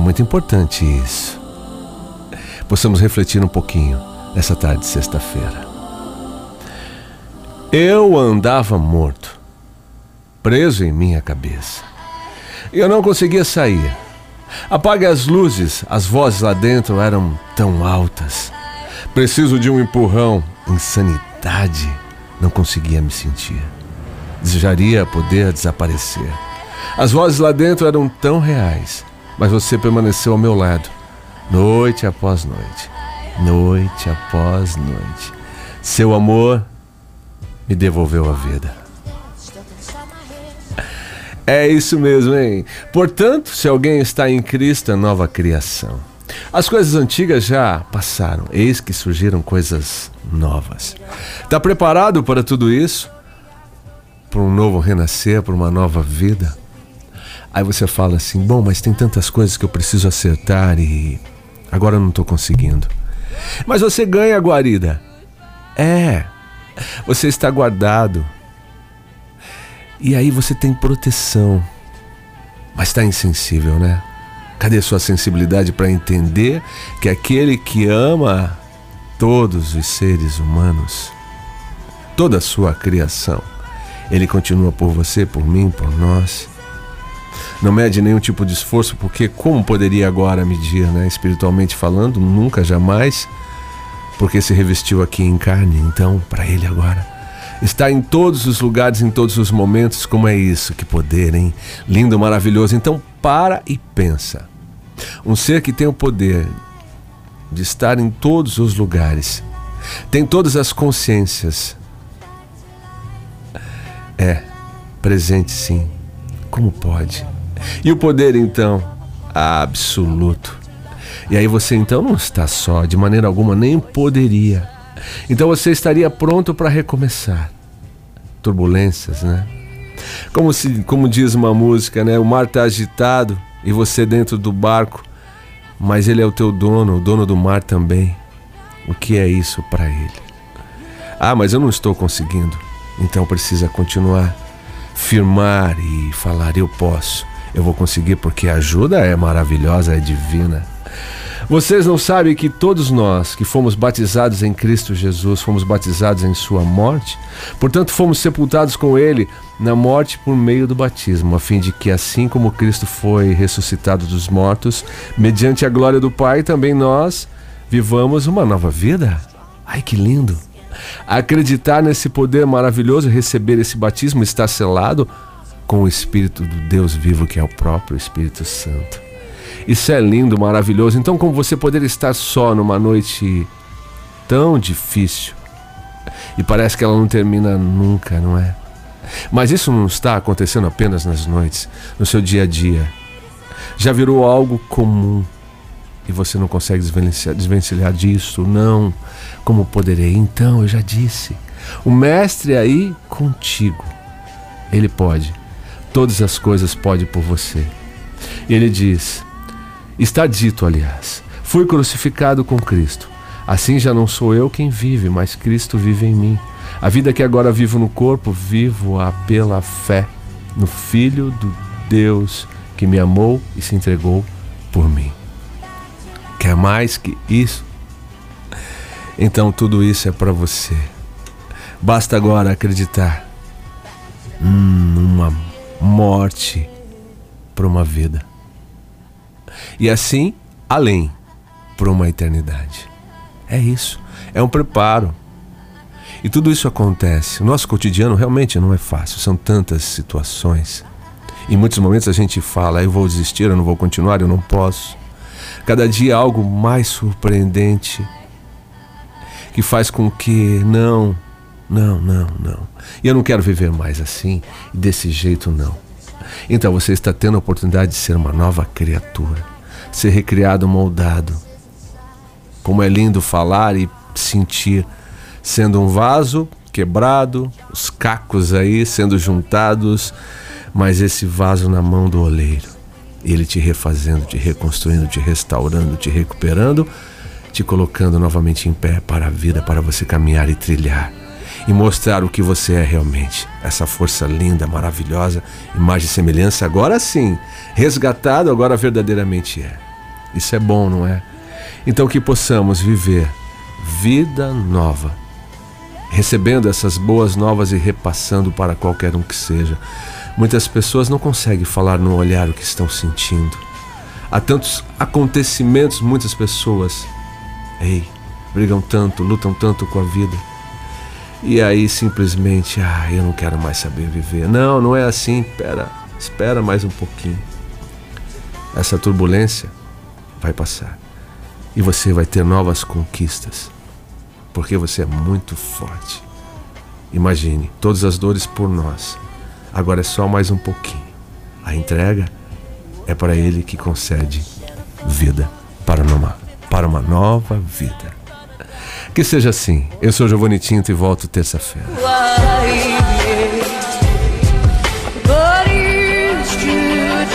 muito importante isso. Possamos refletir um pouquinho nessa tarde de sexta-feira. Eu andava morto, preso em minha cabeça. Eu não conseguia sair. Apague as luzes, as vozes lá dentro eram tão altas. Preciso de um empurrão. Insanidade. Não conseguia me sentir. Desejaria poder desaparecer. As vozes lá dentro eram tão reais, mas você permaneceu ao meu lado, noite após noite, noite após noite. Seu amor me devolveu a vida. É isso mesmo, hein? Portanto, se alguém está em Cristo, é nova criação. As coisas antigas já passaram, eis que surgiram coisas novas. Está preparado para tudo isso? Para um novo renascer, para uma nova vida? Aí você fala assim: bom, mas tem tantas coisas que eu preciso acertar e agora eu não estou conseguindo. Mas você ganha a guarida. É, você está guardado. E aí você tem proteção. Mas está insensível, né? Cadê sua sensibilidade para entender que aquele que ama todos os seres humanos, toda a sua criação, ele continua por você, por mim, por nós. Não mede nenhum tipo de esforço, porque como poderia agora medir, né? Espiritualmente falando, nunca, jamais, porque se revestiu aqui em carne, então, para ele agora está em todos os lugares, em todos os momentos. Como é isso? Que poder, hein? Lindo, maravilhoso. Então, para e pensa. Um ser que tem o poder de estar em todos os lugares, tem todas as consciências. É, presente sim. Como pode? E o poder, então? Absoluto. E aí você então não está só, de maneira alguma, nem poderia então você estaria pronto para recomeçar. Turbulências, né? Como, se, como diz uma música, né? O mar está agitado e você dentro do barco, mas ele é o teu dono, o dono do mar também. O que é isso para ele? Ah, mas eu não estou conseguindo. Então precisa continuar, firmar e falar: eu posso, eu vou conseguir, porque a ajuda é maravilhosa, é divina. Vocês não sabem que todos nós que fomos batizados em Cristo Jesus, fomos batizados em Sua morte? Portanto, fomos sepultados com Ele na morte por meio do batismo, a fim de que, assim como Cristo foi ressuscitado dos mortos, mediante a glória do Pai, também nós vivamos uma nova vida. Ai, que lindo! Acreditar nesse poder maravilhoso, receber esse batismo, está selado com o Espírito do Deus vivo, que é o próprio Espírito Santo. Isso é lindo, maravilhoso. Então, como você poder estar só numa noite tão difícil e parece que ela não termina nunca, não é? Mas isso não está acontecendo apenas nas noites, no seu dia a dia. Já virou algo comum e você não consegue desvencilhar, desvencilhar disso, não. Como poderei? Então, eu já disse. O mestre aí contigo. Ele pode. Todas as coisas pode por você. Ele diz: Está dito, aliás: Fui crucificado com Cristo. Assim já não sou eu quem vive, mas Cristo vive em mim. A vida que agora vivo no corpo, vivo-a pela fé no Filho do Deus que me amou e se entregou por mim. Quer mais que isso? Então tudo isso é para você. Basta agora acreditar hum, morte para uma vida e assim além por uma eternidade. É isso, é um preparo. E tudo isso acontece. O nosso cotidiano realmente não é fácil, são tantas situações. Em muitos momentos a gente fala, eu vou desistir, eu não vou continuar, eu não posso. Cada dia algo mais surpreendente que faz com que não, não, não, não. E eu não quero viver mais assim, desse jeito não. Então você está tendo a oportunidade de ser uma nova criatura ser recriado, moldado. Como é lindo falar e sentir sendo um vaso quebrado, os cacos aí sendo juntados, mas esse vaso na mão do oleiro. Ele te refazendo, te reconstruindo, te restaurando, te recuperando, te colocando novamente em pé para a vida, para você caminhar e trilhar e mostrar o que você é realmente. Essa força linda, maravilhosa, imagem e semelhança, agora sim, resgatado, agora verdadeiramente é. Isso é bom, não é? Então que possamos viver vida nova, recebendo essas boas novas e repassando para qualquer um que seja. Muitas pessoas não conseguem falar no olhar o que estão sentindo. Há tantos acontecimentos, muitas pessoas, ei, brigam tanto, lutam tanto com a vida. E aí simplesmente, ah, eu não quero mais saber viver. Não, não é assim. Espera, espera mais um pouquinho. Essa turbulência vai passar e você vai ter novas conquistas, porque você é muito forte. Imagine todas as dores por nós. Agora é só mais um pouquinho. A entrega é para Ele que concede vida para uma, para uma nova vida. Que seja assim. Eu sou Giovanni Tinto e volto terça-feira.